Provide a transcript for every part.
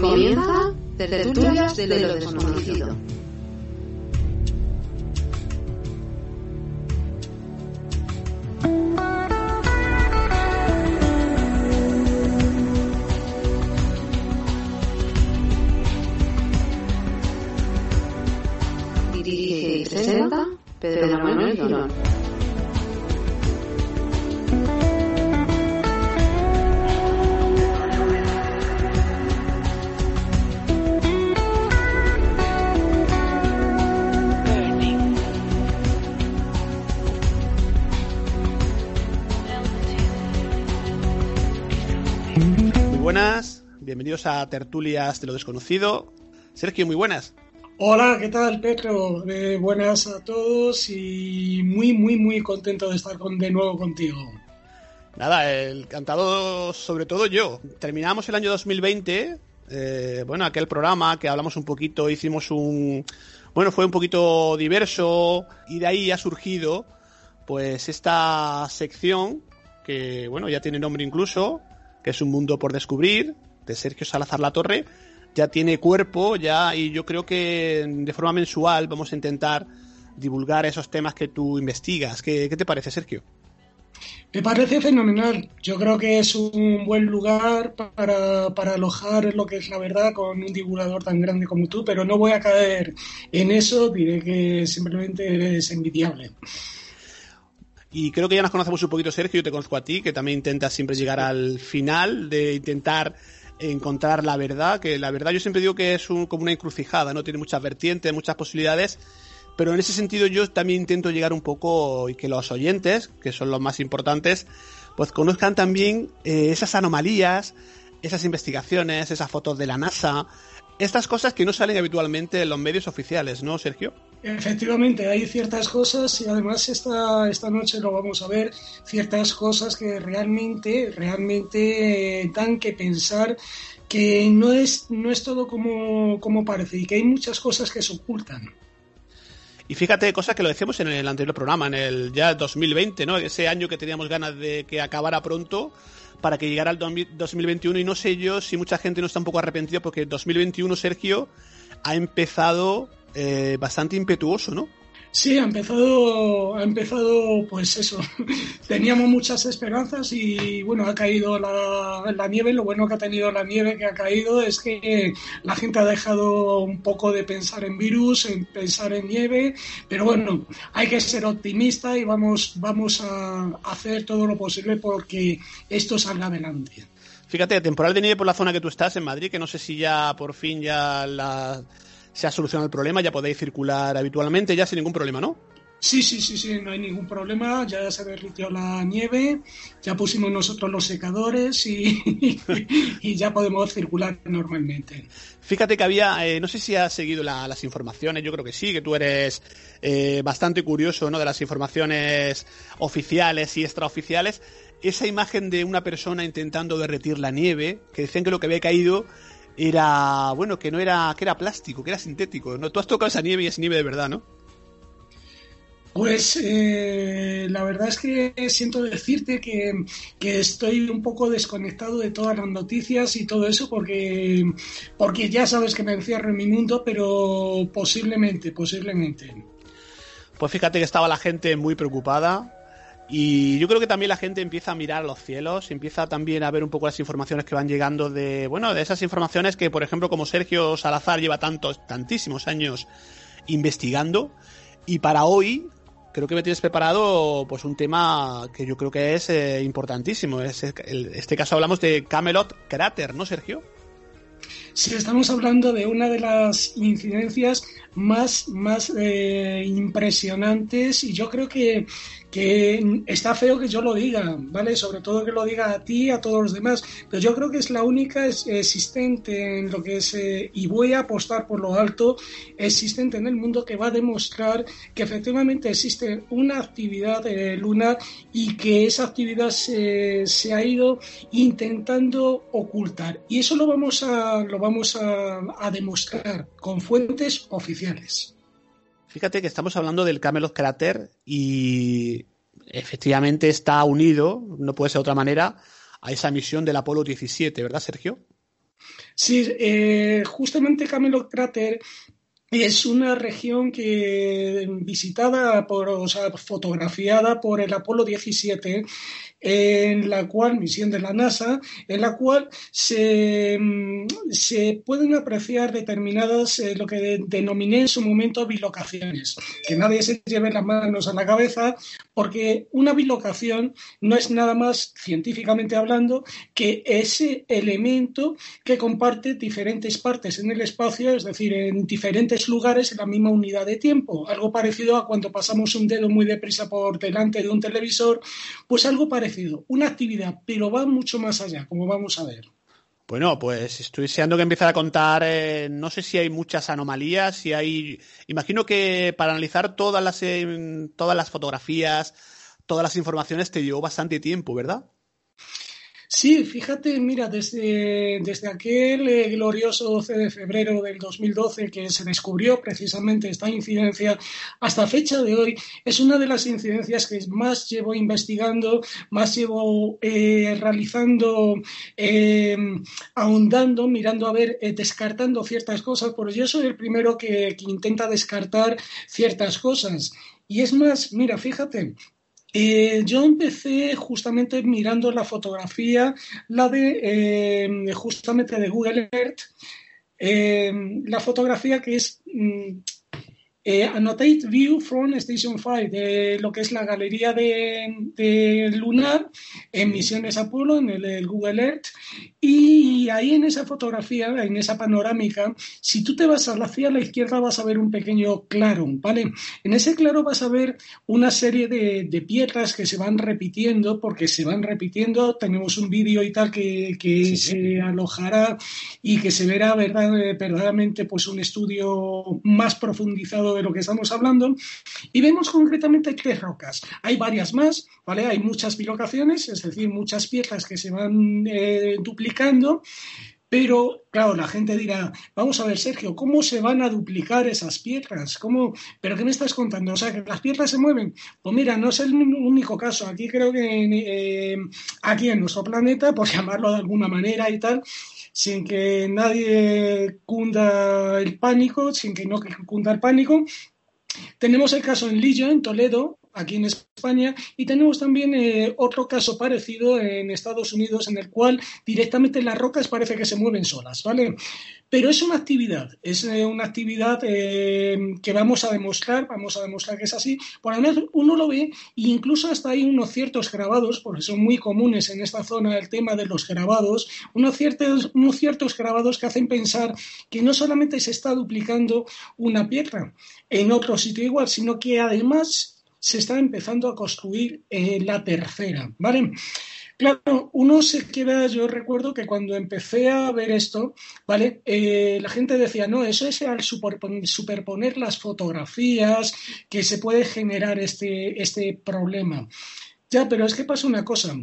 Comienza Tertulias de lo Desconocido. Dirige y presenta Pedro Manuel Girón. Buenas, bienvenidos a Tertulias de lo Desconocido. Sergio, muy buenas. Hola, ¿qué tal, Pedro? Eh, buenas a todos y muy, muy, muy contento de estar con, de nuevo contigo. Nada, el cantado sobre todo yo. Terminamos el año 2020, eh, bueno, aquel programa que hablamos un poquito, hicimos un... Bueno, fue un poquito diverso y de ahí ha surgido pues esta sección que, bueno, ya tiene nombre incluso, que es un mundo por descubrir, de Sergio Salazar La Torre, ya tiene cuerpo, ya, y yo creo que de forma mensual vamos a intentar divulgar esos temas que tú investigas. ¿Qué, qué te parece, Sergio? Me parece fenomenal. Yo creo que es un buen lugar para, para, alojar lo que es la verdad con un divulgador tan grande como tú, pero no voy a caer en eso, diré que simplemente eres envidiable. Y creo que ya nos conocemos un poquito, Sergio, yo te conozco a ti, que también intentas siempre llegar al final, de intentar encontrar la verdad, que la verdad yo siempre digo que es un, como una encrucijada, ¿no? Tiene muchas vertientes, muchas posibilidades, pero en ese sentido yo también intento llegar un poco y que los oyentes, que son los más importantes, pues conozcan también eh, esas anomalías, esas investigaciones, esas fotos de la NASA, estas cosas que no salen habitualmente en los medios oficiales, ¿no, Sergio? Efectivamente, hay ciertas cosas y además esta, esta noche lo vamos a ver, ciertas cosas que realmente, realmente eh, dan que pensar que no es, no es todo como, como parece y que hay muchas cosas que se ocultan. Y fíjate, cosas que lo decíamos en el anterior programa, en el ya 2020, ¿no? Ese año que teníamos ganas de que acabara pronto para que llegara el 2021 y no sé yo si mucha gente no está un poco arrepentido porque 2021, Sergio, ha empezado eh, bastante impetuoso, ¿no? Sí, ha empezado, ha empezado, pues eso. Teníamos muchas esperanzas y bueno, ha caído la, la, nieve. Lo bueno que ha tenido la nieve que ha caído es que la gente ha dejado un poco de pensar en virus, en pensar en nieve. Pero bueno, hay que ser optimista y vamos, vamos a hacer todo lo posible porque esto salga adelante. Fíjate, temporal de nieve por la zona que tú estás en Madrid, que no sé si ya por fin ya la se ha solucionado el problema, ya podéis circular habitualmente, ya sin ningún problema, ¿no? Sí, sí, sí, sí, no hay ningún problema, ya se derritió la nieve, ya pusimos nosotros los secadores y, y ya podemos circular normalmente. Fíjate que había, eh, no sé si has seguido la, las informaciones, yo creo que sí, que tú eres eh, bastante curioso ¿no? de las informaciones oficiales y extraoficiales. Esa imagen de una persona intentando derretir la nieve, que decían que lo que había caído era, bueno, que no era, que era plástico, que era sintético. ¿no? Tú has tocado esa nieve y es nieve de verdad, ¿no? Pues eh, la verdad es que siento decirte que, que, estoy un poco desconectado de todas las noticias y todo eso porque, porque ya sabes que me encierro en mi mundo, pero posiblemente, posiblemente. Pues fíjate que estaba la gente muy preocupada, y yo creo que también la gente empieza a mirar los cielos, empieza también a ver un poco las informaciones que van llegando de, bueno, de esas informaciones que, por ejemplo, como Sergio Salazar lleva tantos, tantísimos años investigando. Y para hoy, creo que me tienes preparado pues un tema que yo creo que es eh, importantísimo. Es, este caso hablamos de Camelot Crater, ¿no, Sergio? Sí, estamos hablando de una de las incidencias más, más eh, impresionantes y yo creo que que está feo que yo lo diga, ¿vale? Sobre todo que lo diga a ti, a todos los demás, pero yo creo que es la única existente en lo que es, eh, y voy a apostar por lo alto, existente en el mundo que va a demostrar que efectivamente existe una actividad eh, lunar y que esa actividad se, se, ha ido intentando ocultar. Y eso lo vamos a, lo vamos a, a demostrar con fuentes oficiales. Fíjate que estamos hablando del Camelot Crater y efectivamente está unido, no puede ser de otra manera, a esa misión del Apolo 17, ¿verdad, Sergio? Sí, eh, justamente Camelot Crater es una región que visitada por, o sea, fotografiada por el Apolo 17 en la cual, misión de la NASA, en la cual se, mm, se pueden apreciar determinadas, eh, lo que denominé en su momento bilocaciones. Que nadie se lleve las manos a la cabeza, porque una bilocación no es nada más, científicamente hablando, que ese elemento que comparte diferentes partes en el espacio, es decir, en diferentes lugares en la misma unidad de tiempo. Algo parecido a cuando pasamos un dedo muy deprisa por delante de un televisor, pues algo parecido una actividad, pero va mucho más allá, como vamos a ver. Bueno, pues estoy deseando que empiece a contar, eh, no sé si hay muchas anomalías, si hay, imagino que para analizar todas las, eh, todas las fotografías, todas las informaciones te llevó bastante tiempo, ¿verdad? Sí, fíjate, mira, desde, desde aquel eh, glorioso 12 de febrero del 2012 que se descubrió precisamente esta incidencia, hasta fecha de hoy, es una de las incidencias que más llevo investigando, más llevo eh, realizando, em, ahondando, mirando a ver, eh, descartando ciertas cosas, porque yo soy el primero que intenta descartar ciertas cosas. Y es más, mira, fíjate, eh, yo empecé justamente mirando la fotografía, la de eh, justamente de Google Earth, eh, la fotografía que es mm, eh, Annotate View from Station 5, de lo que es la galería de, Lunar en misiones Apolo, en el, Google Earth. Y ahí en esa fotografía, en esa panorámica, si tú te vas hacia la izquierda vas a ver un pequeño claro, ¿vale? En ese claro vas a ver una serie de, piedras que se van repitiendo, porque se van repitiendo. Tenemos un vídeo y tal que, se alojará y que se verá ¿verdad? verdaderamente pues un estudio más profundizado de lo que estamos hablando, y vemos concretamente tres rocas. Hay varias más, ¿vale? Hay muchas bilocaciones, es decir, muchas piezas que se van eh, duplicando, pero, claro, la gente dirá, vamos a ver, Sergio, ¿cómo se van a duplicar esas piedras? ¿Cómo? ¿Pero qué me estás contando? O sea, que las piedras se mueven. Pues mira, no es el único caso. Aquí creo que eh, aquí en nuestro planeta, por llamarlo de alguna manera y tal, sin que nadie cunda el pánico, sin que no cunda el pánico. Tenemos el caso en Lillo, en Toledo, aquí en España, y tenemos también eh, otro caso parecido en Estados Unidos, en el cual directamente las rocas parece que se mueven solas, ¿vale? Pero es una actividad, es eh, una actividad eh, que vamos a demostrar, vamos a demostrar que es así. Por menos uno lo ve e incluso hasta hay unos ciertos grabados, porque son muy comunes en esta zona el tema de los grabados, unos ciertos, unos ciertos grabados que hacen pensar que no solamente se está duplicando una piedra en otro sitio igual, sino que además se está empezando a construir eh, la tercera, ¿vale? Claro, uno se queda, yo recuerdo que cuando empecé a ver esto, ¿vale? Eh, la gente decía, no, eso es al superponer las fotografías que se puede generar este, este problema. Ya, pero es que pasa una cosa,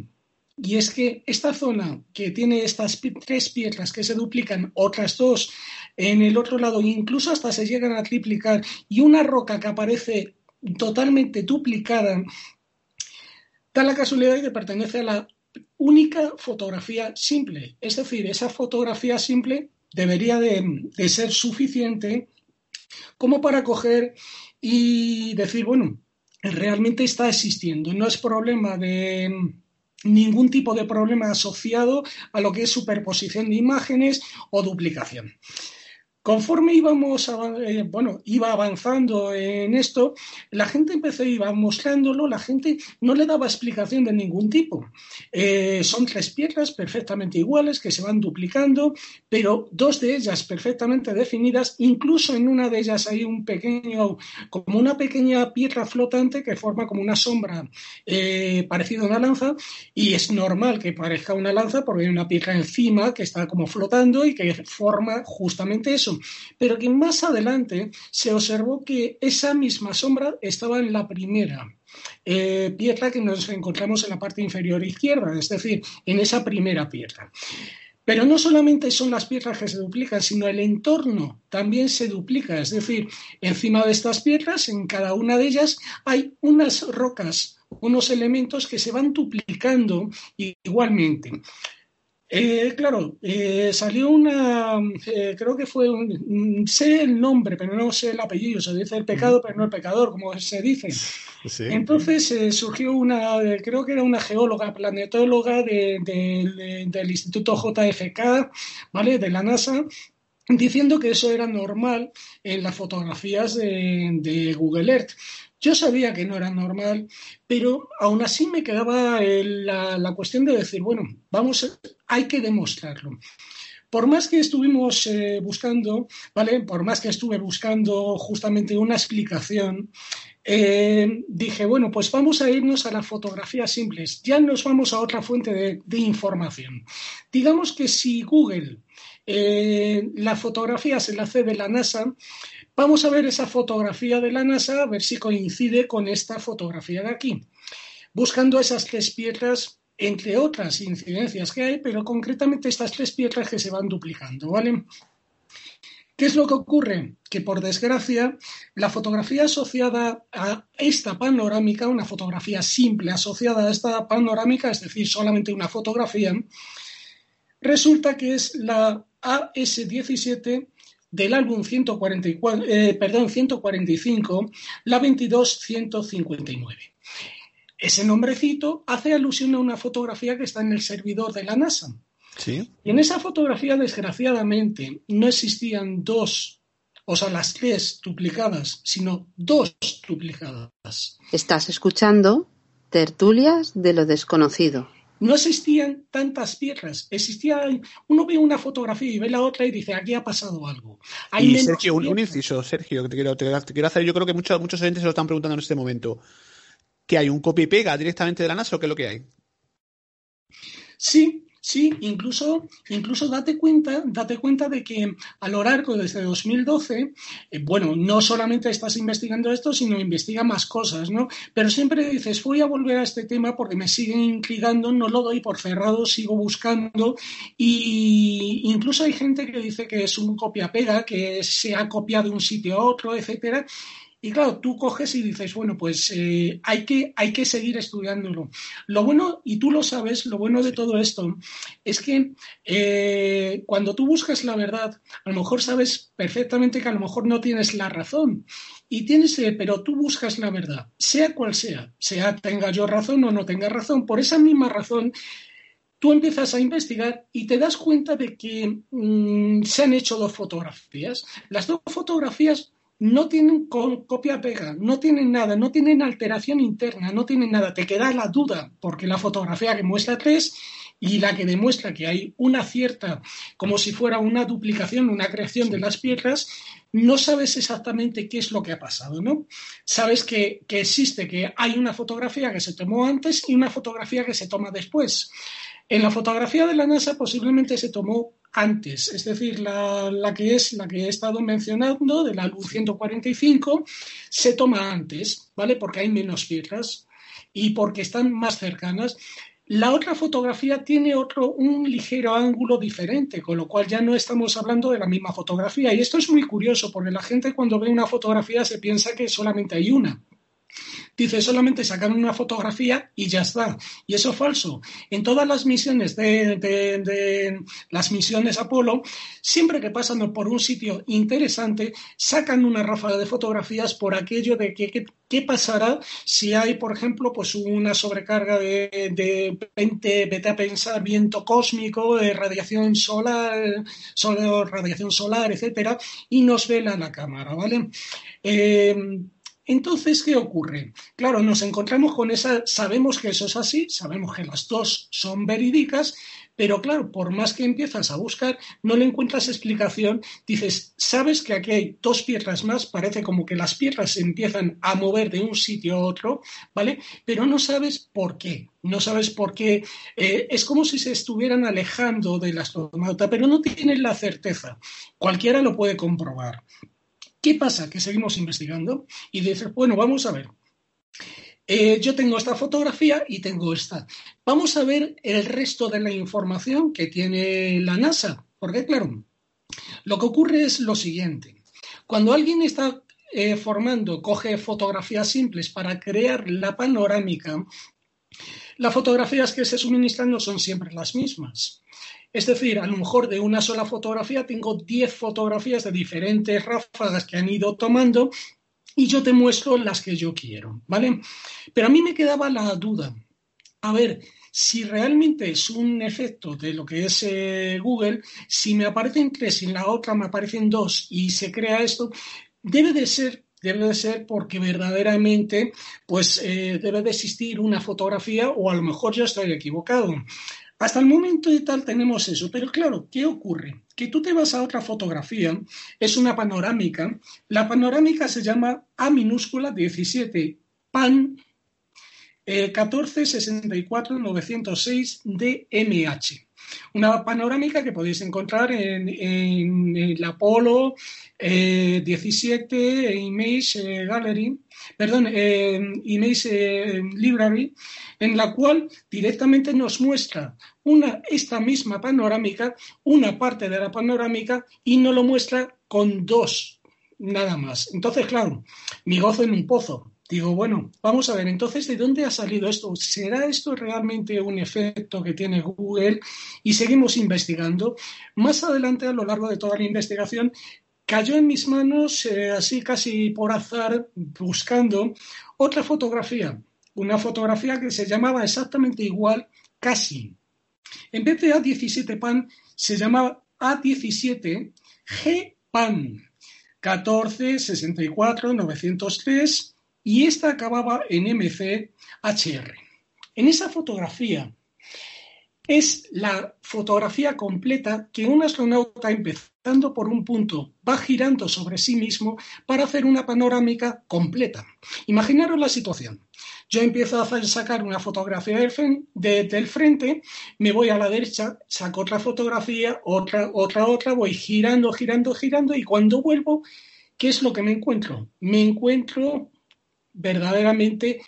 y es que esta zona que tiene estas tres piedras que se duplican, otras dos en el otro lado, incluso hasta se llegan a triplicar, y una roca que aparece totalmente duplicada, da la casualidad de que pertenece a la única fotografía simple. Es decir, esa fotografía simple debería de, ser suficiente como para coger y decir, bueno, realmente está existiendo. No es problema de ningún tipo de problema asociado a lo que es superposición de imágenes o duplicación. Conforme íbamos, eh, bueno, iba avanzando en esto, la gente empezó, iba mostrándolo, la gente no le daba explicación de ningún tipo. Eh, son tres piedras perfectamente iguales que se van duplicando, pero dos de ellas perfectamente definidas, incluso en una de ellas hay un pequeño, como una pequeña piedra flotante que forma como una sombra eh, parecida a una lanza, y es normal que parezca una lanza porque hay una piedra encima que está como flotando y que forma justamente eso pero que más adelante se observó que esa misma sombra estaba en la primera eh, piedra que nos encontramos en la parte inferior izquierda, es decir, en esa primera piedra. Pero no solamente son las piedras que se duplican, sino el entorno también se duplica. Es decir, encima de estas piedras, en cada una de ellas, hay unas rocas, unos elementos que se van duplicando igualmente. Eh, claro, eh, salió una, eh, creo que fue, un, sé el nombre, pero no sé el apellido, se dice el pecado, pero no el pecador, como se dice. Entonces surgió una, creo que era una geóloga, planetóloga del Instituto JFK, ¿vale? De la NASA, diciendo que eso era normal en las fotografías de Google Earth. Yo sabía que no era normal, pero aún así me quedaba la, cuestión de decir, bueno, vamos, hay que demostrarlo. Por más que estuvimos eh, buscando, ¿vale? Por más que estuve buscando justamente una explicación, eh, dije, bueno, pues vamos a irnos a las fotografías simples. Ya nos vamos a otra fuente de, información. Digamos que si Google eh, la fotografía se la hace de la NASA, Vamos a ver esa fotografía de la NASA, a ver si coincide con esta fotografía de aquí. Buscando esas tres piedras, entre otras incidencias que hay, pero concretamente estas tres piedras que se van duplicando, ¿vale? ¿Qué es lo que ocurre? Que por desgracia, la fotografía asociada a esta panorámica, una fotografía simple asociada a esta panorámica, es decir, solamente una fotografía, resulta que es la AS17 del álbum 144, eh, perdón, 145, la 22159. Ese nombrecito hace alusión a una fotografía que está en el servidor de la NASA. ¿Sí? Y en esa fotografía, desgraciadamente, no existían dos, o sea, las tres duplicadas, sino dos duplicadas. Estás escuchando Tertulias de lo desconocido. No existían tantas piedras. Existía, uno ve una fotografía y ve la otra y dice, aquí ha pasado algo. y Sergio, un, inciso, Sergio, que te quiero, quiero, hacer, yo creo que muchos, muchos oyentes se lo están preguntando en este momento. ¿Que hay un copia y pega directamente de la NASA o qué es lo que hay? Sí, Sí, incluso, incluso date cuenta, date cuenta de que a lo desde 2012, eh, bueno, no solamente estás investigando esto, sino investiga más cosas, ¿no? Pero siempre dices, voy a volver a este tema porque me siguen intrigando, no lo doy por cerrado, sigo buscando y incluso hay gente que dice que es un copia-pega, que se ha copiado de un sitio a otro, etcétera. Y claro, tú coges y dices, bueno, pues eh, hay, que, hay que seguir estudiándolo. Lo bueno, y tú lo sabes, lo bueno de todo esto es que eh, cuando tú buscas la verdad, a lo mejor sabes perfectamente que a lo mejor no tienes la razón. Y tienes, eh, pero tú buscas la verdad, sea cual sea, sea tenga yo razón o no tenga razón, por esa misma razón tú empiezas a investigar y te das cuenta de que mm, se han hecho dos fotografías. Las dos fotografías no tienen copia-pega, no tienen nada, no tienen alteración interna, no tienen nada. Te queda la duda, porque la fotografía que muestra tres y la que demuestra que hay una cierta, como si fuera una duplicación, una creación de las piedras, no sabes exactamente qué es lo que ha pasado, ¿no? Sabes que, que existe, que hay una fotografía que se tomó antes y una fotografía que se toma después. En la fotografía de la NASA posiblemente se tomó antes, es decir, la, que es la que he estado mencionando de la luz 145 se toma antes, ¿vale? Porque hay menos piedras y porque están más cercanas. La otra fotografía tiene otro, un ligero ángulo diferente, con lo cual ya no estamos hablando de la misma fotografía. Y esto es muy curioso, porque la gente cuando ve una fotografía se piensa que solamente hay una. Dice solamente sacar una fotografía y ya está. Y eso es falso. En todas las misiones de, las misiones Apolo, siempre que pasan por un sitio interesante, sacan una ráfaga de fotografías por aquello de que, qué pasará si hay, por ejemplo, pues una sobrecarga de, de vete a pensar, viento cósmico, de radiación solar, radiación solar, etcétera, y nos vela la cámara, ¿vale? Eh, entonces, ¿qué ocurre? Claro, nos encontramos con esa, sabemos que eso es así, sabemos que las dos son verídicas, pero claro, por más que empiezas a buscar, no le encuentras explicación. Dices, sabes que aquí hay dos piedras más, parece como que las piedras se empiezan a mover de un sitio a otro, ¿vale? Pero no sabes por qué. No sabes por qué. Eh, es como si se estuvieran alejando del astronauta, pero no tienes la certeza. Cualquiera lo puede comprobar. ¿Qué pasa? Que seguimos investigando y dices, bueno, vamos a ver. Eh, yo tengo esta fotografía y tengo esta. Vamos a ver el resto de la información que tiene la NASA. Porque, claro, lo que ocurre es lo siguiente. Cuando alguien está eh, formando, coge fotografías simples para crear la panorámica, las fotografías que se suministran no son siempre las mismas. Es decir, a lo mejor de una sola fotografía tengo 10 fotografías de diferentes ráfagas que han ido tomando y yo te muestro las que yo quiero, ¿vale? Pero a mí me quedaba la duda. A ver, si realmente es un efecto de lo que es eh, Google, si me aparecen tres y en la otra me aparecen dos y se crea esto, debe de ser debe de ser porque verdaderamente pues eh, debe de existir una fotografía o a lo mejor yo estoy equivocado. Hasta el momento y tal tenemos eso, pero claro, ¿qué ocurre? Que tú te vas a otra fotografía, es una panorámica, la panorámica se llama A minúscula 17 PAN eh, 906 DMH. Una panorámica que podéis encontrar en, el Apolo 17 eh, Image eh, Gallery, perdón, Image eh, Library, en la cual directamente nos muestra una, esta misma panorámica, una parte de la panorámica, y no lo muestra con dos, nada más. Entonces, claro, mi gozo en un pozo. Digo, bueno, vamos a ver, entonces, ¿de dónde ha salido esto? ¿Será esto realmente un efecto que tiene Google? Y seguimos investigando. Más adelante, a lo largo de toda la investigación, cayó en mis manos, eh, así casi por azar, buscando otra fotografía. Una fotografía que se llamaba exactamente igual, casi. En vez de A17 PAN, se llamaba A17 G-PAN. 14 64 903 y esta acababa en MCHR. En esa fotografía es la fotografía completa que un astronauta empezando por un punto va girando sobre sí mismo para hacer una panorámica completa. Imaginaros la situación. Yo empiezo a sacar una fotografía del, frente, me voy a la derecha, saco otra fotografía, otra, otra, otra, voy girando, girando, girando y cuando vuelvo, ¿qué es lo que me encuentro? Me encuentro verdaderamente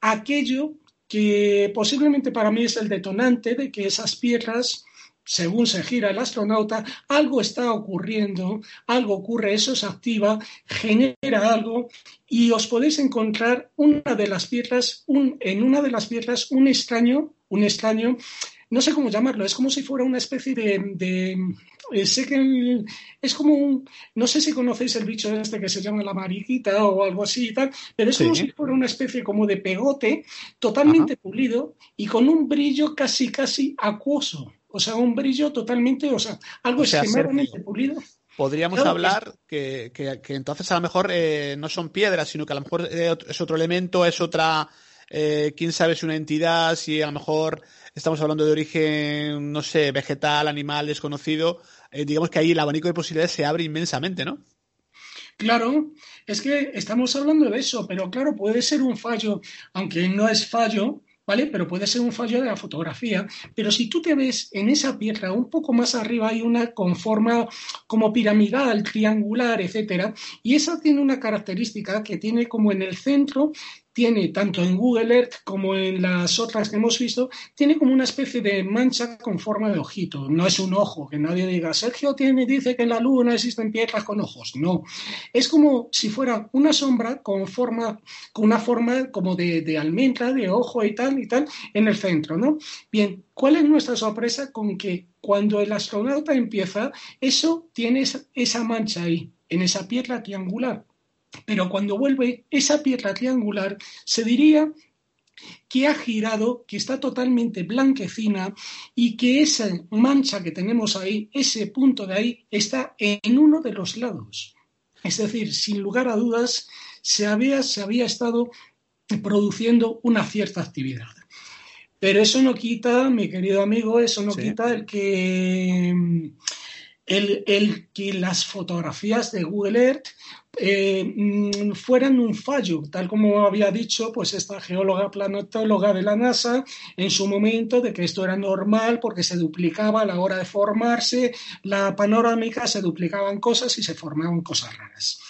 aquello que posiblemente para mí es el detonante de que esas piedras, según se gira el astronauta, algo está ocurriendo, algo ocurre, eso se activa, genera algo y os podéis encontrar una de las piedras, en una de las piedras un extraño, un extraño no sé cómo llamarlo, es como si fuera una especie de, eh, sé que es como un, no sé si conocéis el bicho este que se llama la mariquita o algo así y tal, pero es como si fuera una especie como de pegote totalmente pulido y con un brillo casi casi acuoso, o sea, un brillo totalmente, o sea, algo extremadamente pulido. Podríamos hablar que, que, entonces a lo mejor eh, no son piedras, sino que a lo mejor eh, es otro elemento, es otra, quién sabe si una entidad, si a lo mejor estamos hablando de origen, no sé, vegetal, animal, desconocido, eh, digamos que ahí el abanico de posibilidades se abre inmensamente, ¿no? Claro, es que estamos hablando de eso, pero claro, puede ser un fallo, aunque no es fallo, ¿vale? Pero puede ser un fallo de la fotografía. Pero si tú te ves en esa piedra, un poco más arriba hay una con forma como piramidal, triangular, etcétera, y esa tiene una característica que tiene como en el centro tiene, tanto en Google Earth como en las otras que hemos visto, tiene como una especie de mancha con forma de ojito. No es un ojo, que nadie diga, Sergio tiene, dice que en la luna existen piedras con ojos. No. Es como si fuera una sombra con forma, con una forma como de, almendra, de ojo y tal y tal, en el centro, ¿no? Bien, ¿cuál es nuestra sorpresa con que cuando el astronauta empieza, eso tiene esa mancha ahí, en esa piedra triangular? Pero cuando vuelve esa piedra triangular, se diría que ha girado, que está totalmente blanquecina y que esa mancha que tenemos ahí, ese punto de ahí, está en uno de los lados. Es decir, sin lugar a dudas, se había, se había estado produciendo una cierta actividad. Pero eso no quita, mi querido amigo, eso no quita el que, el, el que las fotografías de Google Earth eh, mm, fueran un fallo, tal como había dicho pues esta geóloga planetóloga de la NASA en su momento de que esto era normal porque se duplicaba a la hora de formarse la panorámica, se duplicaban cosas y se formaban cosas raras.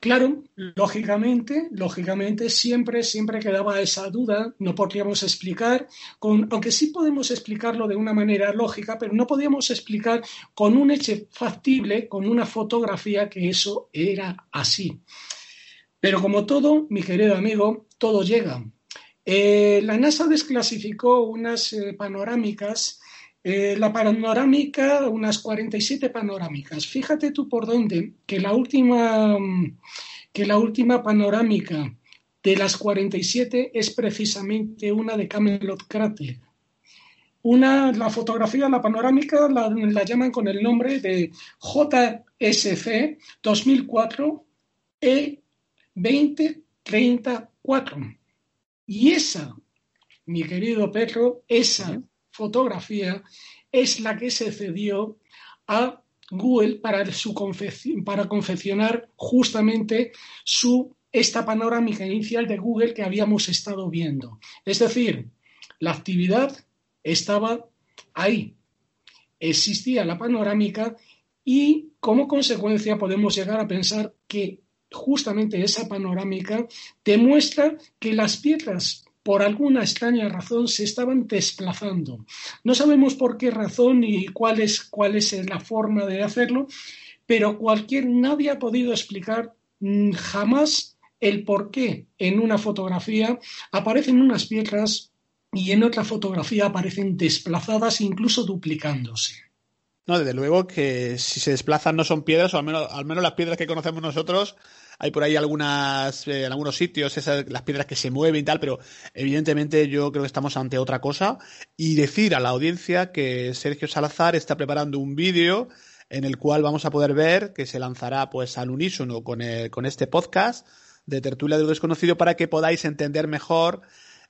Claro, lógicamente, lógicamente siempre, siempre quedaba esa duda, no podríamos explicar, con, aunque sí podemos explicarlo de una manera lógica, pero no podíamos explicar con un hecho factible, con una fotografía que eso era así. Pero como todo, mi querido amigo, todo llega. Eh, la NASA desclasificó unas eh, panorámicas eh, la panorámica, unas 47 panorámicas. Fíjate tú por dónde, que la última, que la última panorámica de las 47 es precisamente una de Camelot Crater. Una, la fotografía, la panorámica, la, la llaman con el nombre de JSC 2004 E2034. Y esa, mi querido Pedro, esa fotografía es la que se cedió a Google para, su para confeccionar justamente su, esta panorámica inicial de Google que habíamos estado viendo. Es decir, la actividad estaba ahí, existía la panorámica y como consecuencia podemos llegar a pensar que justamente esa panorámica demuestra que las piedras por alguna extraña razón se estaban desplazando. No sabemos por qué razón y cuál es, cuál es la forma de hacerlo, pero cualquier nadie ha podido explicar mm, jamás el por qué en una fotografía aparecen unas piedras y en otra fotografía aparecen desplazadas, incluso duplicándose. No, desde luego que si se desplazan no son piedras, o al menos, al menos las piedras que conocemos nosotros, hay por ahí algunas, eh, en algunos sitios, esas, las piedras que se mueven y tal, pero evidentemente yo creo que estamos ante otra cosa. Y decir a la audiencia que Sergio Salazar está preparando un vídeo en el cual vamos a poder ver que se lanzará pues al unísono con, con este podcast de Tertulia de lo Desconocido para que podáis entender mejor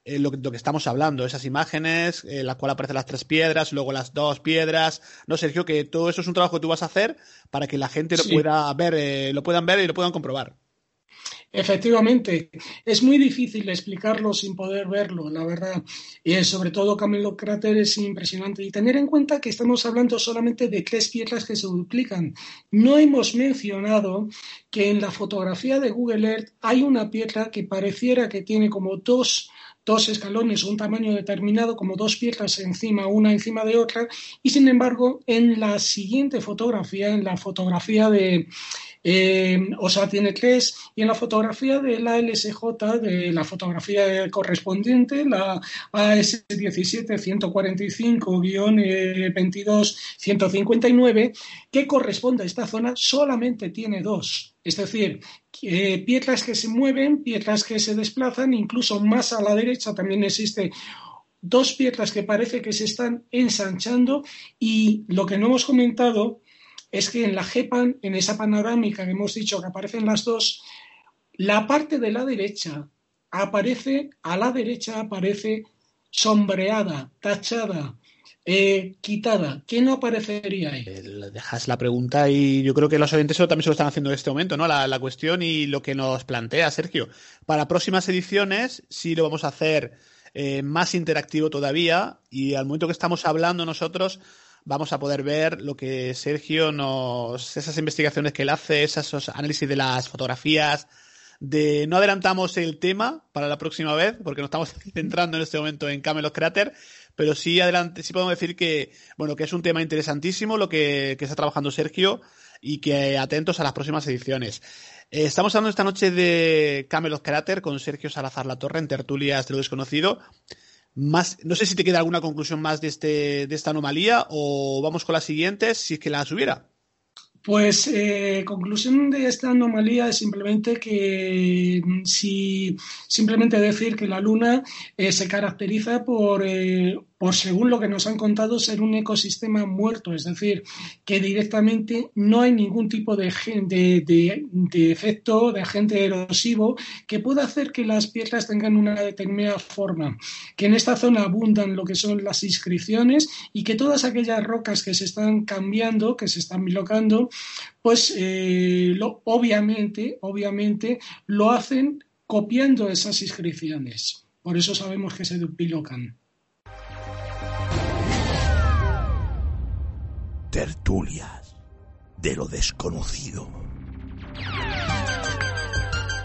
eh, lo, que estamos hablando, esas imágenes, en las cuales aparecen las tres piedras, luego las dos piedras. No, Sergio, que todo eso es un trabajo que tú vas a hacer para que la gente lo pueda ver, eh, lo puedan ver y lo puedan comprobar. Efectivamente, es muy difícil explicarlo sin poder verlo, la verdad. Y sobre todo Camelo Cráter es impresionante. Y tener en cuenta que estamos hablando solamente de tres piedras que se duplican. No hemos mencionado que en la fotografía de Google Earth hay una piedra que pareciera que tiene como dos dos escalones, un tamaño determinado, como dos piedras encima, una encima de otra, y sin embargo, en la siguiente fotografía, en la fotografía de, eh, o sea, tiene tres, y en la fotografía de la LSJ, de la fotografía correspondiente, la AS17 145-22 159, que corresponde a esta zona, solamente tiene dos. Es decir, eh, piedras que se mueven, piedras que se desplazan, incluso más a la derecha también existe dos piedras que parece que se están ensanchando y lo que no hemos comentado es que en la GEPAN, en esa panorámica que hemos dicho que aparecen las dos, la parte de la derecha aparece, a la derecha aparece sombreada, tachada, eh, quitada, ¿qué no aparecería ahí? Eh, dejas la pregunta y yo creo que los oyentes también se lo están haciendo en este momento, ¿no? La, cuestión y lo que nos plantea Sergio. Para próximas ediciones sí lo vamos a hacer eh, más interactivo todavía y al momento que estamos hablando nosotros vamos a poder ver lo que Sergio nos, esas investigaciones que él hace, esos análisis de las fotografías, de no adelantamos el tema para la próxima vez, porque nos estamos centrando en este momento en Camelot Crater, pero sí adelante, sí podemos decir que, bueno, que es un tema interesantísimo lo que, que está trabajando Sergio y que atentos a las próximas ediciones. Eh, estamos hablando esta noche de Camelot Crater con Sergio Salazar La Torre en Tertulias de lo Desconocido. Más, no sé si te queda alguna conclusión más de, este, de esta anomalía o vamos con las siguientes si es que las hubiera. Pues eh, conclusión de esta anomalía es simplemente que mm, si simplemente decir que la Luna eh, se caracteriza por eh, por según lo que nos han contado, ser un ecosistema muerto, es decir, que directamente no hay ningún tipo de, efecto, de agente erosivo que pueda hacer que las piedras tengan una determinada forma, que en esta zona abundan lo que son las inscripciones y que todas aquellas rocas que se están cambiando, que se están bilocando, pues eh, obviamente, obviamente lo hacen copiando esas inscripciones. Por eso sabemos que se bilocan. Tertulias de lo desconocido.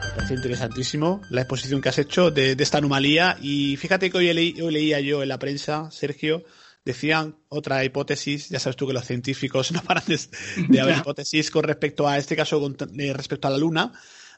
Me parece interesantísimo la exposición que has hecho de, esta anomalía y fíjate que hoy, leía yo en la prensa, Sergio, decían otra hipótesis, ya sabes tú que los científicos no paran de, haber hipótesis con respecto a este caso, con, eh, respecto a la Luna,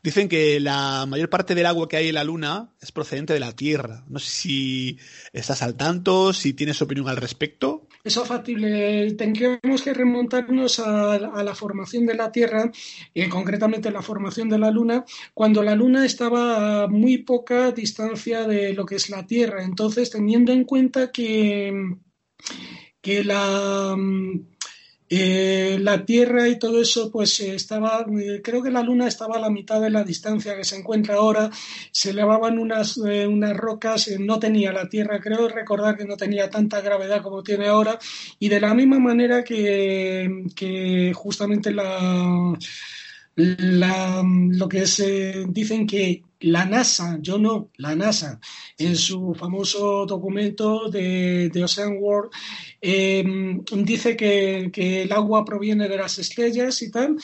Dicen que la mayor parte del agua que hay en la Luna es procedente de la Tierra. No sé si estás al tanto, si tienes opinión al respecto. Eso es factible. Tendríamos que remontarnos a, la formación de la Tierra, y concretamente la formación de la Luna, cuando la Luna estaba a muy poca distancia de lo que es la Tierra. Entonces, teniendo en cuenta que, que la eh, la Tierra y todo eso, pues eh, estaba, eh, creo que la Luna estaba a la mitad de la distancia que se encuentra ahora, se elevaban unas, unas rocas, no tenía la Tierra, creo recordar que no tenía tanta gravedad como tiene ahora, y de la misma manera que, que justamente la, la, lo que se dicen que la NASA, yo no, la NASA, en su famoso documento de, Ocean World, em, dice que, el agua proviene de las estrellas y tal.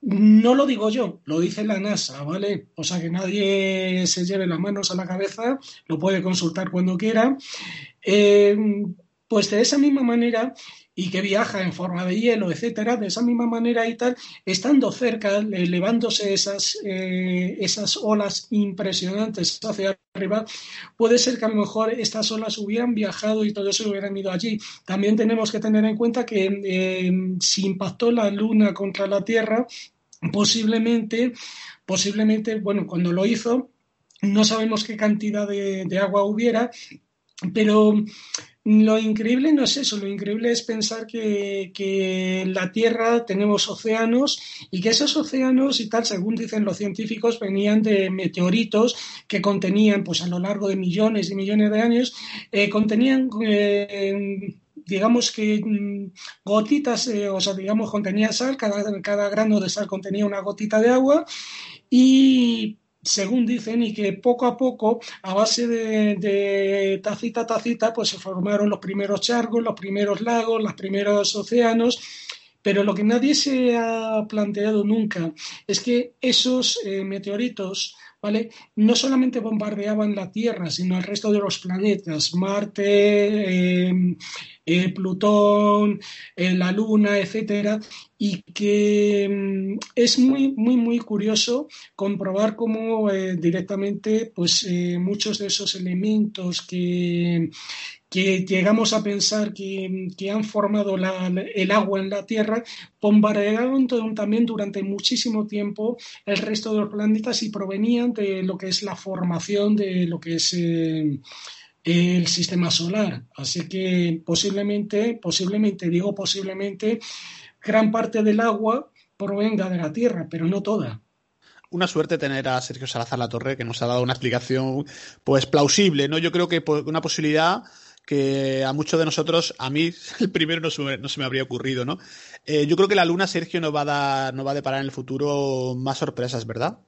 No lo digo yo, lo dice la NASA, ¿vale? O sea que nadie se lleve las manos a la cabeza, lo puede consultar cuando quiera. Em, pues de esa misma manera, y que viaja en forma de hielo, etcétera, de esa misma manera y tal, estando cerca, elevándose esas, eh, esas olas impresionantes hacia arriba, puede ser que a lo mejor estas olas hubieran viajado y todo eso hubieran ido allí. También tenemos que tener en cuenta que eh, si impactó la Luna contra la Tierra, posiblemente, posiblemente, bueno, cuando lo hizo, no sabemos qué cantidad de, de agua hubiera, pero lo increíble no es eso, lo increíble es pensar que, en la Tierra tenemos océanos y que esos océanos y tal, según dicen los científicos, venían de meteoritos que contenían, pues a lo largo de millones y millones de años, eh, contenían... Eh, digamos que mm, gotitas, eh, o sea, digamos, contenía sal, cada, cada grano de sal contenía una gotita de agua y según dicen, y que poco a poco, a base de, tacita tacita, pues se formaron los primeros charcos, los primeros lagos, los primeros océanos. Pero lo que nadie se ha planteado nunca es que esos eh, meteoritos No solamente bombardeaban la Tierra, sino el resto de los planetas, Marte, em, eh, Plutón, eh, la Luna, etcétera, y que em, es muy, muy, muy curioso comprobar cómo eh, directamente, pues, muchos de esos elementos que, que llegamos a pensar que, han formado el agua en la Tierra, bombardearon también durante muchísimo tiempo el resto de los planetas y provenían de lo que es la formación de lo que es eh, el sistema solar. Así que posiblemente, posiblemente, digo posiblemente, gran parte del agua provenga de la Tierra, pero no toda una suerte tener a Sergio Salazar La Torre, que nos ha dado una explicación pues plausible, ¿no? Yo creo que una posibilidad que a muchos de nosotros, a mí el primero no se me, no se me habría ocurrido, ¿no? Eh, yo creo que la Luna, Sergio, nos va a dar, nos va a deparar en el futuro más sorpresas, ¿verdad?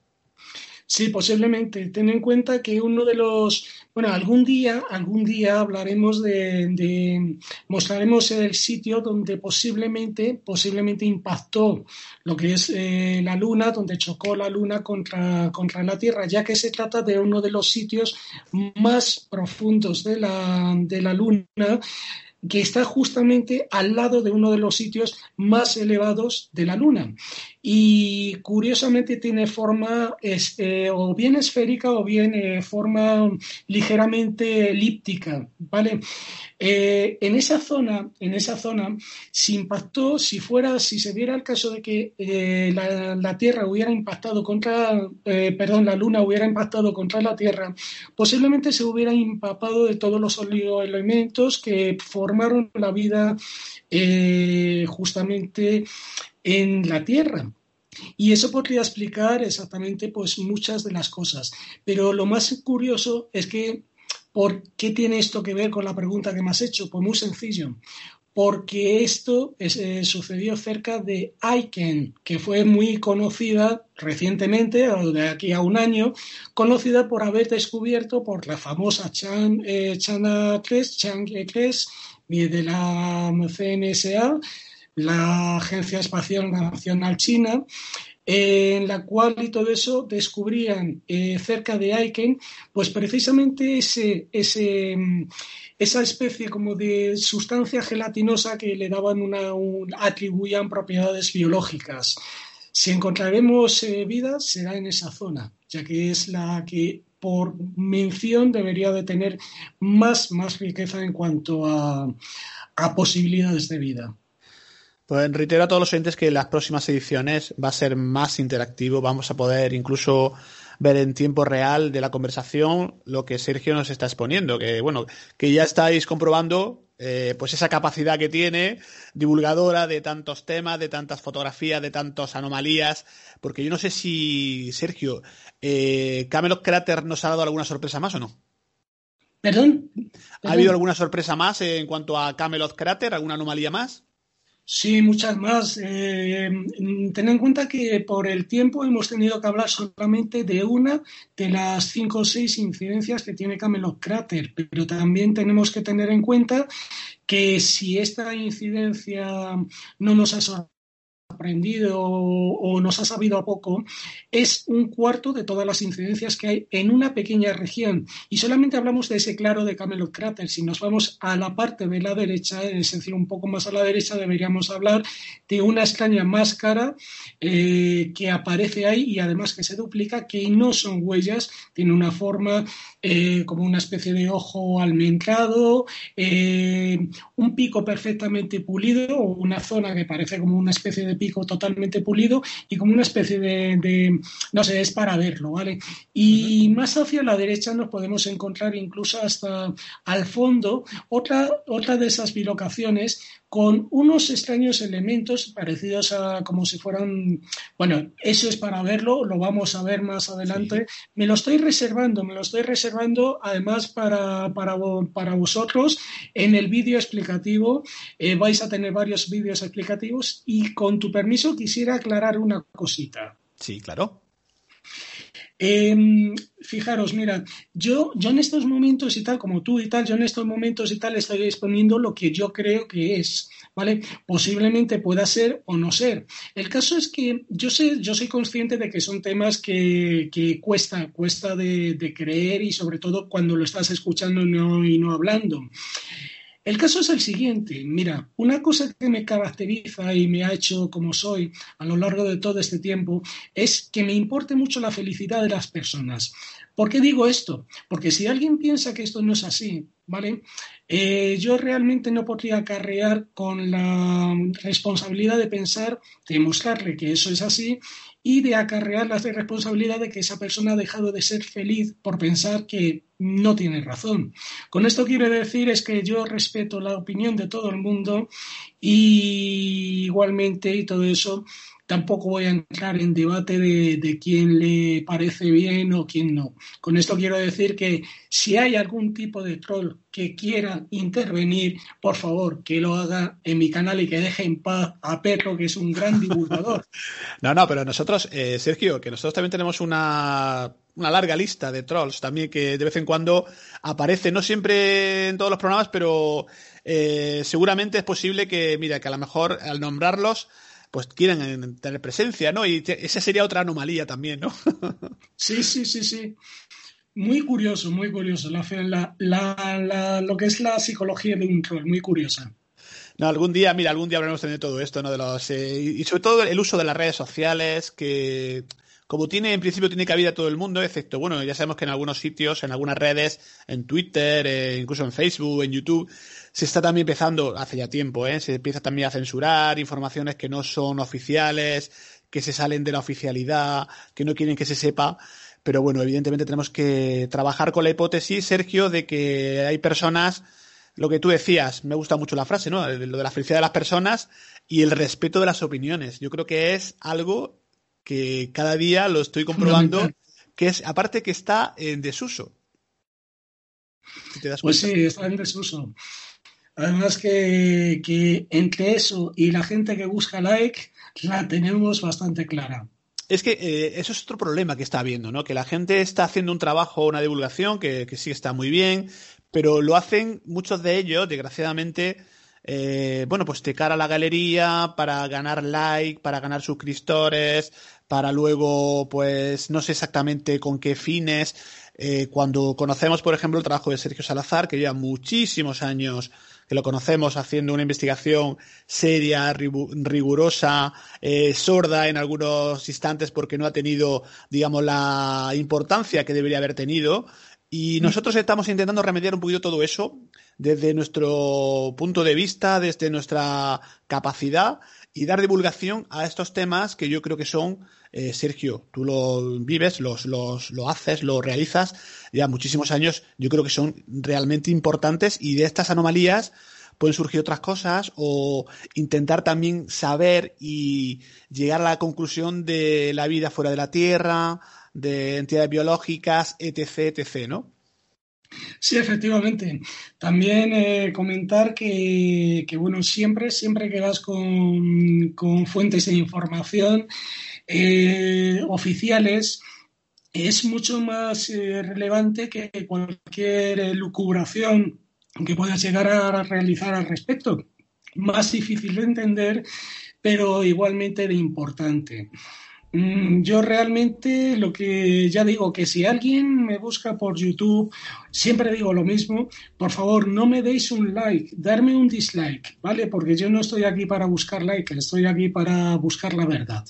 Sí, posiblemente. Ten en cuenta que uno de los, bueno, algún día, algún día hablaremos de, mostraremos el sitio donde posiblemente, posiblemente impactó lo que es eh, la Luna, donde chocó la Luna contra, contra la Tierra, ya que se trata de uno de los sitios más profundos de la, de la Luna que está justamente al lado de uno de los sitios más elevados de la Luna y curiosamente tiene forma este, o bien esférica o bien eh, forma ligeramente elíptica, ¿vale? Eh, en esa zona, en esa zona, si impactó, si fuera, si se diera el caso de que eh, la, Tierra hubiera impactado contra, perdón, la Luna hubiera impactado contra la Tierra, posiblemente se hubiera empapado de todos los elementos que formaron la vida justamente en la Tierra. Y eso podría explicar exactamente pues muchas de las cosas. Pero lo más curioso es que ¿por qué tiene esto que ver con la pregunta que me has hecho? Pues muy sencillo. Porque esto eh, sucedió cerca de Aiken, que fue muy conocida recientemente, de aquí a un año, conocida por haber descubierto por la famosa Chan, eh, Chana 3, Chang 3 de la CNSA, la Agencia Espacial Nacional China, en la cual y todo eso descubrían eh, cerca de Aiken, pues precisamente ese, ese, esa especie como de sustancia gelatinosa que le daban una, atribuían propiedades biológicas. Si encontraremos eh, vida, será en esa zona, ya que es la que por mención debería de tener más, más riqueza en cuanto a posibilidades de vida. Pues reitero a todos los oyentes que en las próximas ediciones va a ser más interactivo, vamos a poder incluso ver en tiempo real de la conversación lo que Sergio nos está exponiendo, que bueno, que ya estáis comprobando eh, pues esa capacidad que tiene divulgadora de tantos temas, de tantas fotografías, de tantas anomalías, porque yo no sé si Sergio, eh, Camelot Crater nos ha dado alguna sorpresa más o no. ¿Perdón? ¿Ha habido alguna sorpresa más en cuanto a Camelot Crater, alguna anomalía más? Sí, muchas más. Eh, ten en cuenta que por el tiempo hemos tenido que hablar solamente de una de las cinco o seis incidencias que tiene Camelot Crater, pero también tenemos que tener en cuenta que si esta incidencia no nos ha aprendido o, nos ha sabido a poco, es un cuarto de todas las incidencias que hay en una pequeña región. Y solamente hablamos de ese claro de Camelot Crater. Si nos vamos a la parte de la derecha, es decir, un poco más a la derecha, deberíamos hablar de una extraña máscara eh, que aparece ahí y además que se duplica, que no son huellas, tiene una forma eh, como una especie de ojo almendrado, eh, un pico perfectamente pulido o una zona que parece como una especie de pico totalmente pulido y como una especie de, no sé, es para verlo, ¿vale? Y más hacia la derecha nos podemos encontrar incluso hasta al fondo otra, otra de esas bilocaciones con unos extraños elementos parecidos a como si fueran, bueno, eso es para verlo, lo vamos a ver más adelante. Me lo estoy reservando, me lo estoy reservando además para, para, para vosotros en el vídeo explicativo. Eh, vais a tener varios vídeos explicativos y con tu permiso quisiera aclarar una cosita. Sí, claro. Em, fijaros, mira, yo, yo en estos momentos y tal, como tú y tal, yo en estos momentos y tal estoy exponiendo lo que yo creo que es, ¿vale? Posiblemente pueda ser o no ser. El caso es que yo sé, yo soy consciente de que son temas que, cuesta, cuesta de, de, creer y sobre todo cuando lo estás escuchando y no hablando. El caso es el siguiente, mira, una cosa que me caracteriza y me ha hecho como soy a lo largo de todo este tiempo es que me importe mucho la felicidad de las personas. ¿Por qué digo esto? Porque si alguien piensa que esto no es así, ¿vale? Eh, yo realmente no podría acarrear con la responsabilidad de pensar, de mostrarle que eso es así y de acarrear la responsabilidad de que esa persona ha dejado de ser feliz por pensar que no tiene razón. Con esto quiero decir es que yo respeto la opinión de todo el mundo y igualmente y todo eso tampoco voy a entrar en debate de, quién le parece bien o quién no. Con esto quiero decir que si hay algún tipo de troll que quiera intervenir, por favor, que lo haga en mi canal y que deje en paz a Perro, que es un gran divulgador. no, no, pero nosotros, eh, Sergio, que nosotros también tenemos una una larga lista de trolls también que de vez en cuando aparecen, no siempre en todos los programas, pero eh, seguramente es posible que, mira, que a lo mejor al nombrarlos pues quieren tener presencia, ¿no? Y esa sería otra anomalía también, ¿no? sí, sí, sí, sí. Muy curioso, muy curioso. La, la, lo que es la psicología de un troll, muy curiosa. No, algún día, mira, algún día hablaremos de todo esto, ¿no? De los, eh, y sobre todo el uso de las redes sociales, que como tiene, en principio tiene cabida todo el mundo, excepto, bueno, ya sabemos que en algunos sitios, en algunas redes, en Twitter, eh, incluso en Facebook, en YouTube, se está también empezando, hace ya tiempo, ¿eh? se empieza también a censurar informaciones que no son oficiales, que se salen de la oficialidad, que no quieren que se sepa. Pero bueno, evidentemente tenemos que trabajar con la hipótesis, Sergio, de que hay personas, lo que tú decías, me gusta mucho la frase, ¿no? Lo de la felicidad de las personas y el respeto de las opiniones. Yo creo que es algo que cada día lo estoy comprobando, que es, aparte que está en desuso. pues sí, está en desuso. Además que, entre eso y la gente que busca like, la tenemos bastante clara. Es que eh, eso es otro problema que está habiendo, ¿no? Que la gente está haciendo un trabajo, una divulgación, que, que sí está muy bien, pero lo hacen muchos de ellos, desgraciadamente, eh, bueno, pues de cara a la galería, para ganar like, para ganar suscriptores, para luego, pues, no sé exactamente con qué fines. Eh, cuando conocemos, por ejemplo, el trabajo de Sergio Salazar, que lleva muchísimos años que lo conocemos haciendo una investigación seria, rigurosa, eh, sorda en algunos instantes porque no ha tenido, digamos, la importancia que debería haber tenido. Y mm. nosotros estamos intentando remediar un poquito todo eso desde nuestro punto de vista, desde nuestra capacidad y dar divulgación a estos temas que yo creo que son, eh, Sergio, tú lo vives, los, los, lo haces, lo realizas ya muchísimos años, yo creo que son realmente importantes y de estas anomalías pueden surgir otras cosas o intentar también saber y llegar a la conclusión de la vida fuera de la Tierra, de entidades biológicas, etc., etc., ¿no? Sí, efectivamente. También eh, comentar que, bueno, siempre, siempre que vas con, fuentes de información eh, oficiales, es mucho más eh, relevante que cualquier lucubración que puedas llegar a realizar al respecto. Más difícil de entender, pero igualmente de importante. Mm, yo realmente lo que ya digo, que si alguien me busca por YouTube, siempre digo lo mismo, por favor no me deis un like, darme un dislike, ¿vale? Porque yo no estoy aquí para buscar like, estoy aquí para buscar la verdad.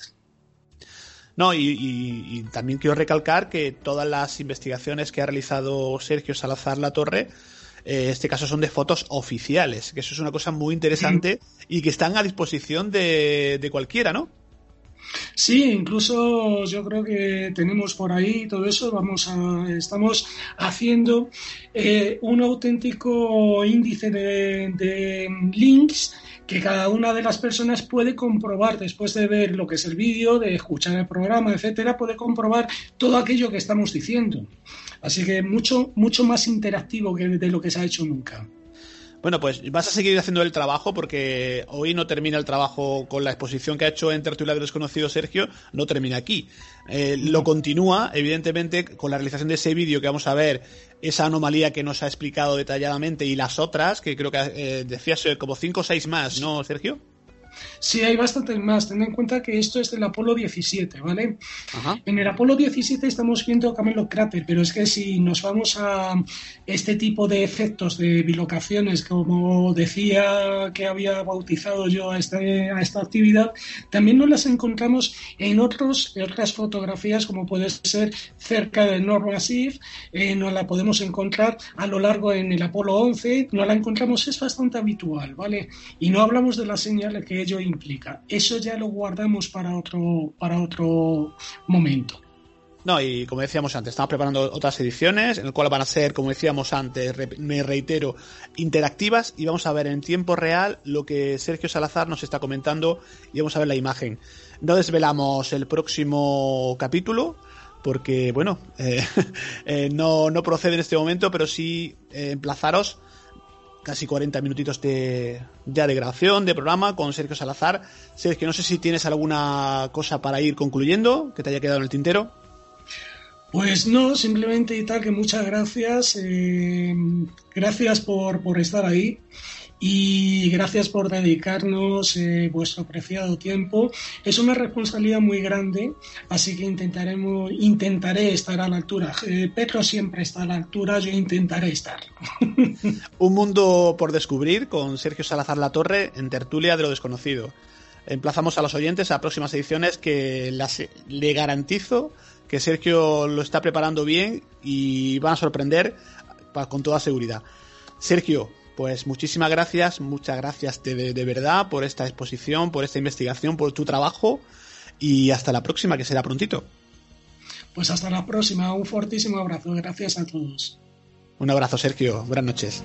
No, y, también quiero recalcar que todas las investigaciones que ha realizado Sergio Salazar La Torre, eh, este caso son de fotos oficiales, que eso es una cosa muy interesante y que están a disposición de, de cualquiera, ¿no? Sí, incluso yo creo que tenemos por ahí todo eso. Vamos a, estamos haciendo eh, un auténtico índice de, links que cada una de las personas puede comprobar después de ver lo que es el vídeo, de escuchar el programa, etcétera, puede comprobar todo aquello que estamos diciendo. Así que mucho, mucho más interactivo que de lo que se ha hecho nunca. Bueno, pues vas a seguir haciendo el trabajo porque hoy no termina el trabajo con la exposición que ha hecho en Tertulia de Desconocido Sergio, no termina aquí. Eh, lo continúa, evidentemente, con la realización de ese vídeo que vamos a ver, esa anomalía que nos ha explicado detalladamente y las otras, que creo que eh, decías como cinco o seis más, ¿no, Sergio? Sí, hay bastantes más. Ten en cuenta que esto es del Apolo 17, ¿vale? En el Apolo 17 estamos viendo Camelo Cráter, pero es que si nos vamos a este tipo de efectos de bilocaciones, como decía que había bautizado yo a, este, a esta actividad, también nos las encontramos en, otros, otras fotografías, como puede ser cerca del Nord Massif, eh, nos la podemos encontrar a lo largo en el Apolo 11, nos la encontramos, es bastante habitual, ¿vale? Y no hablamos de las señales que ello implica. Eso ya lo guardamos para otro, para otro momento. No, y como decíamos antes, estamos preparando otras ediciones, en el cual van a ser, como decíamos antes, me reitero, interactivas y vamos a ver en tiempo real lo que Sergio Salazar nos está comentando y vamos a ver la imagen. No desvelamos el próximo capítulo, porque, bueno, eh, eh, no, no procede en este momento, pero sí eh, emplazaros casi 40 minutitos de, ya de grabación, de programa con Sergio Salazar. Sergio, no sé si tienes alguna cosa para ir concluyendo que te haya quedado en el tintero. Pues no, simplemente y tal que muchas gracias. Eh, gracias por, por estar ahí y gracias por dedicarnos eh, vuestro preciado tiempo. Es una responsabilidad muy grande, así que intentaremos, intentaré estar a la altura. Eh, Petro siempre está a la altura, yo intentaré estar. Un mundo por descubrir con Sergio Salazar La Torre en Tertulia de lo Desconocido. Emplazamos a los oyentes a próximas ediciones que le garantizo que Sergio lo está preparando bien y van a sorprender con toda seguridad. Sergio, pues muchísimas gracias, muchas gracias de, de, verdad por esta exposición, por esta investigación, por tu trabajo y hasta la próxima, que será prontito. Pues hasta la próxima, un fortísimo abrazo, gracias a todos. Un abrazo, Sergio, buenas noches.